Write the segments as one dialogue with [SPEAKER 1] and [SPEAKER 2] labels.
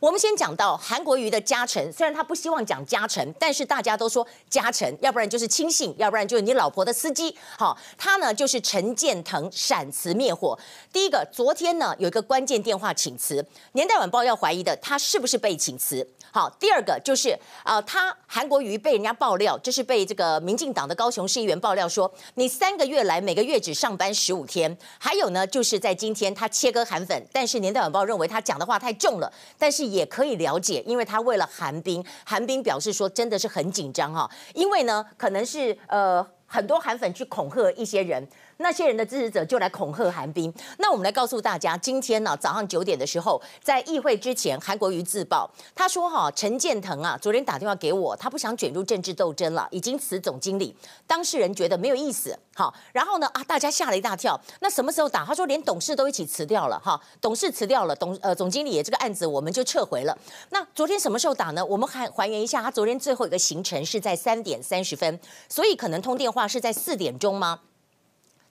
[SPEAKER 1] 我们先讲到韩国瑜的家臣，虽然他不希望讲家臣，但是大家都说家臣，要不然就是亲信，要不然就是你老婆的司机。好，他呢就是陈建腾闪辞灭火。第一个，昨天呢有一个关键电话请辞，年代晚报要怀疑的他是不是被请辞？好，第二个就是呃，他韩国瑜被人家爆料，就是被这个民进党的高雄市议员爆料说，你三个月来每个月只上班十五天。还有呢，就是在今天他切割韩粉，但是年代晚报认为他讲的话太重了，但是。也可以了解，因为他为了韩冰，韩冰表示说真的是很紧张哈，因为呢，可能是呃很多韩粉去恐吓一些人。那些人的支持者就来恐吓韩冰。那我们来告诉大家，今天呢早上九点的时候，在议会之前，韩国瑜自爆，他说哈，陈建腾啊，昨天打电话给我，他不想卷入政治斗争了，已经辞总经理。当事人觉得没有意思，好，然后呢啊，大家吓了一大跳。那什么时候打？他说连董事都一起辞掉了哈，董事辞掉了，董呃总经理这个案子我们就撤回了。那昨天什么时候打呢？我们还还原一下，他昨天最后一个行程是在三点三十分，所以可能通电话是在四点钟吗？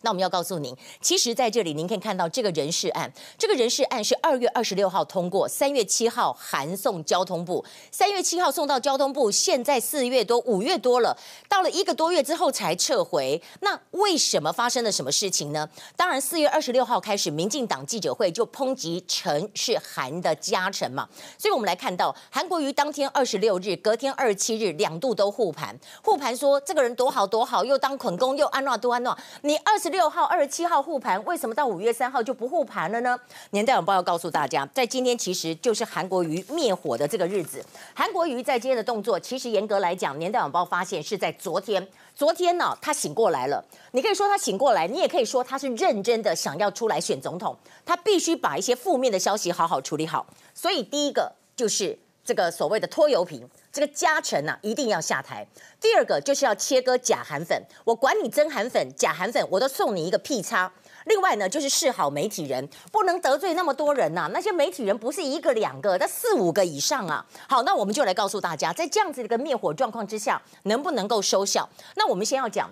[SPEAKER 1] 那我们要告诉您，其实在这里您可以看到这个人事案，这个人事案是二月二十六号通过，三月七号函送交通部，三月七号送到交通部，现在四月多五月多了，到了一个多月之后才撤回。那为什么发生了什么事情呢？当然，四月二十六号开始，民进党记者会就抨击陈是韩的家臣嘛，所以我们来看到韩国瑜当天二十六日，隔天二十七日两度都护盘，护盘说这个人多好多好，又当捆工又安诺多安诺，你二十。六号、二十七号护盘，为什么到五月三号就不护盘了呢？年代晚报要告诉大家，在今天其实就是韩国瑜灭火的这个日子。韩国瑜在今天的动作，其实严格来讲，年代晚报发现是在昨天。昨天呢，他醒过来了。你可以说他醒过来，你也可以说他是认真的想要出来选总统。他必须把一些负面的消息好好处理好。所以第一个就是这个所谓的拖油瓶。这个加成啊，一定要下台。第二个就是要切割假韩粉，我管你真韩粉、假韩粉，我都送你一个屁叉。另外呢，就是示好媒体人，不能得罪那么多人呐、那些媒体人不是一个两个，那四五个以上啊。好，那我们就来告诉大家，在这样子的一个灭火状况之下，能不能够收效？那我们先要讲。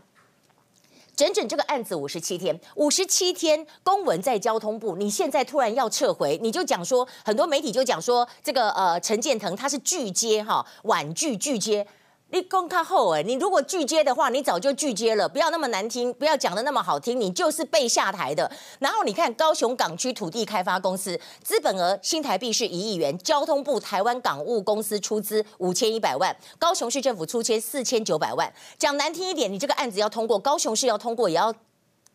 [SPEAKER 1] 整整这个案子五十七天，五十七天公文在交通部，你现在突然要撤回，你就讲说，很多媒体就讲说，这个呃陈建腾他是拒接哈，婉拒拒接。你公开后哎，你如果拒接的话，你早就拒接了，不要那么难听，不要讲的那么好听，你就是被下台的。然后你看高雄港区土地开发公司资本额新台币是一亿元，交通部台湾港务公司出资五千一百万，高雄市政府出资四千九百万。讲难听一点，你这个案子要通过，高雄市要通过也要。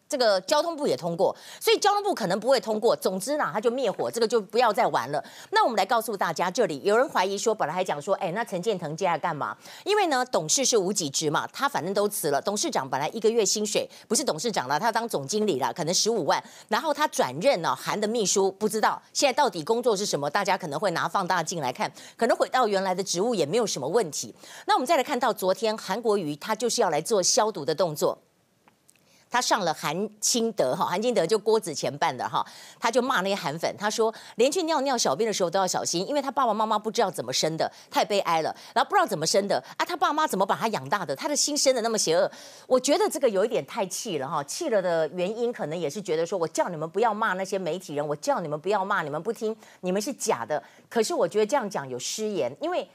[SPEAKER 1] 这个交通部也通过，所以交通部可能不会通过。总之呢，他就灭火，这个就不要再玩了。那我们来告诉大家，这里有人怀疑说，本来还讲说，哎，那陈建腾接下来干嘛？因为呢，董事是无给职嘛，他反正都辞了。董事长本来一个月薪水不是董事长了，他当总经理了，可能十五万。然后他转任了韩的秘书，不知道现在到底工作是什么？大家可能会拿放大镜来看，可能回到原来的职务也没有什么问题。那我们再来看到昨天韩国瑜，他就是要来做消毒的动作。他上了韩清德哈，韩清德就郭子乾办的哈，他就骂那些韩粉，他说连去尿尿小便的时候都要小心，因为他爸爸妈妈不知道怎么生的，太悲哀了，然后不知道怎么生的啊，他爸妈怎么把他养大的，他的心生的那么邪恶，我觉得这个有一点太气了哈，气了的原因可能也是觉得说我叫你们不要骂那些媒体人，我叫你们不要骂，你们不听，你们是假的，可是我觉得这样讲有失言，因为。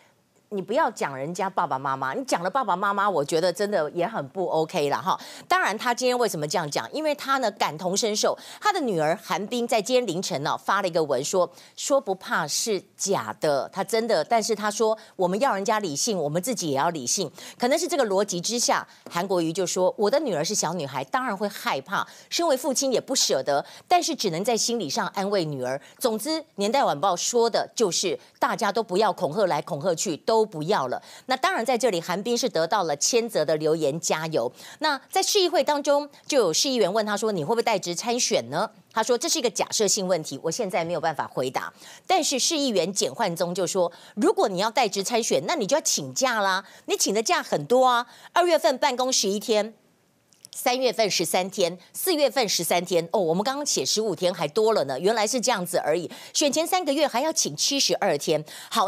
[SPEAKER 1] 你不要讲人家爸爸妈妈，你讲了爸爸妈妈，我觉得真的也很不 OK 了哈。当然，他今天为什么这样讲？因为他呢感同身受，他的女儿韩冰在今天凌晨呢发了一个文说，说不怕是假的，他真的，但是他说我们要人家理性，我们自己也要理性。可能是这个逻辑之下，韩国瑜就说我的女儿是小女孩，当然会害怕，身为父亲也不舍得，但是只能在心理上安慰女儿。总之，年代晚报说的就是大家都不要恐吓来恐吓去，都。都不要了。那当然，在这里，韩冰是得到了千泽的留言加油。那在市议会当中，就有市议员问他说：“你会不会代职参选呢？”他说：“这是一个假设性问题，我现在没有办法回答。”但是市议员简焕宗就说：“如果你要代职参选，那你就要请假啦。你请的假很多啊，二月份办公十一天，三月份十三天，四月份十三天。哦，我们刚刚写十五天还多了呢，原来是这样子而已。选前三个月还要请七十二天。好。”